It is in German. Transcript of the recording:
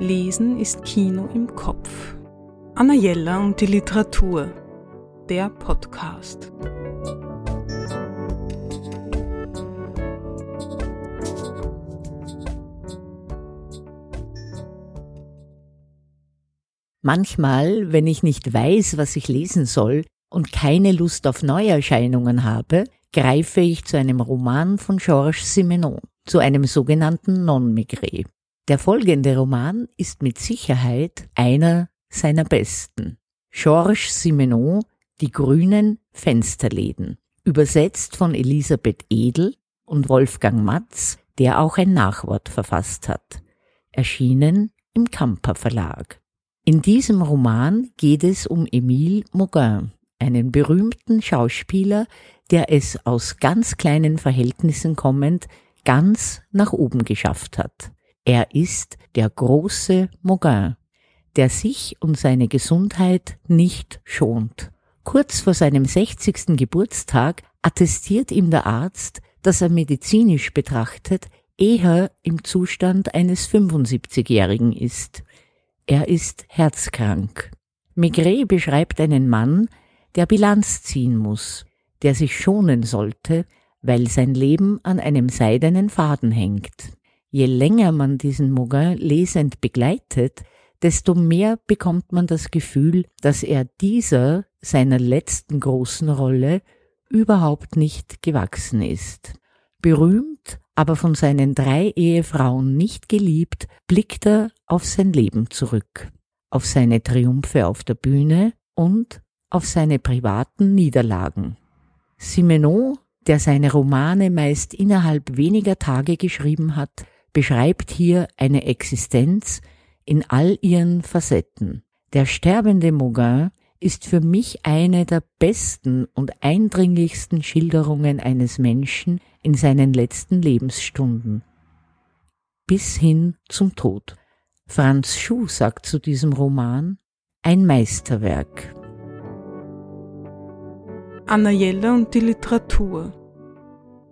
Lesen ist Kino im Kopf. Anna Jella und die Literatur. Der Podcast. Manchmal, wenn ich nicht weiß, was ich lesen soll und keine Lust auf Neuerscheinungen habe, greife ich zu einem Roman von Georges Simenon, zu einem sogenannten Non-Migré. Der folgende Roman ist mit Sicherheit einer seiner besten. Georges Simenon, Die grünen Fensterläden, übersetzt von Elisabeth Edel und Wolfgang Matz, der auch ein Nachwort verfasst hat. Erschienen im Kamper Verlag. In diesem Roman geht es um Emile Mauguin, einen berühmten Schauspieler, der es aus ganz kleinen Verhältnissen kommend ganz nach oben geschafft hat. Er ist der große Mauguin, der sich und seine Gesundheit nicht schont. Kurz vor seinem 60. Geburtstag attestiert ihm der Arzt, dass er medizinisch betrachtet eher im Zustand eines 75-Jährigen ist. Er ist herzkrank. Maigret beschreibt einen Mann, der Bilanz ziehen muss, der sich schonen sollte, weil sein Leben an einem seidenen Faden hängt. Je länger man diesen Mauguin lesend begleitet, desto mehr bekommt man das Gefühl, dass er dieser seiner letzten großen Rolle überhaupt nicht gewachsen ist. Berühmt, aber von seinen drei Ehefrauen nicht geliebt, blickt er auf sein Leben zurück, auf seine Triumphe auf der Bühne und auf seine privaten Niederlagen. Simenon, der seine Romane meist innerhalb weniger Tage geschrieben hat, beschreibt hier eine Existenz in all ihren Facetten. Der sterbende Mauguin ist für mich eine der besten und eindringlichsten Schilderungen eines Menschen in seinen letzten Lebensstunden. Bis hin zum Tod. Franz Schuh sagt zu diesem Roman, ein Meisterwerk. Anna Jella und die Literatur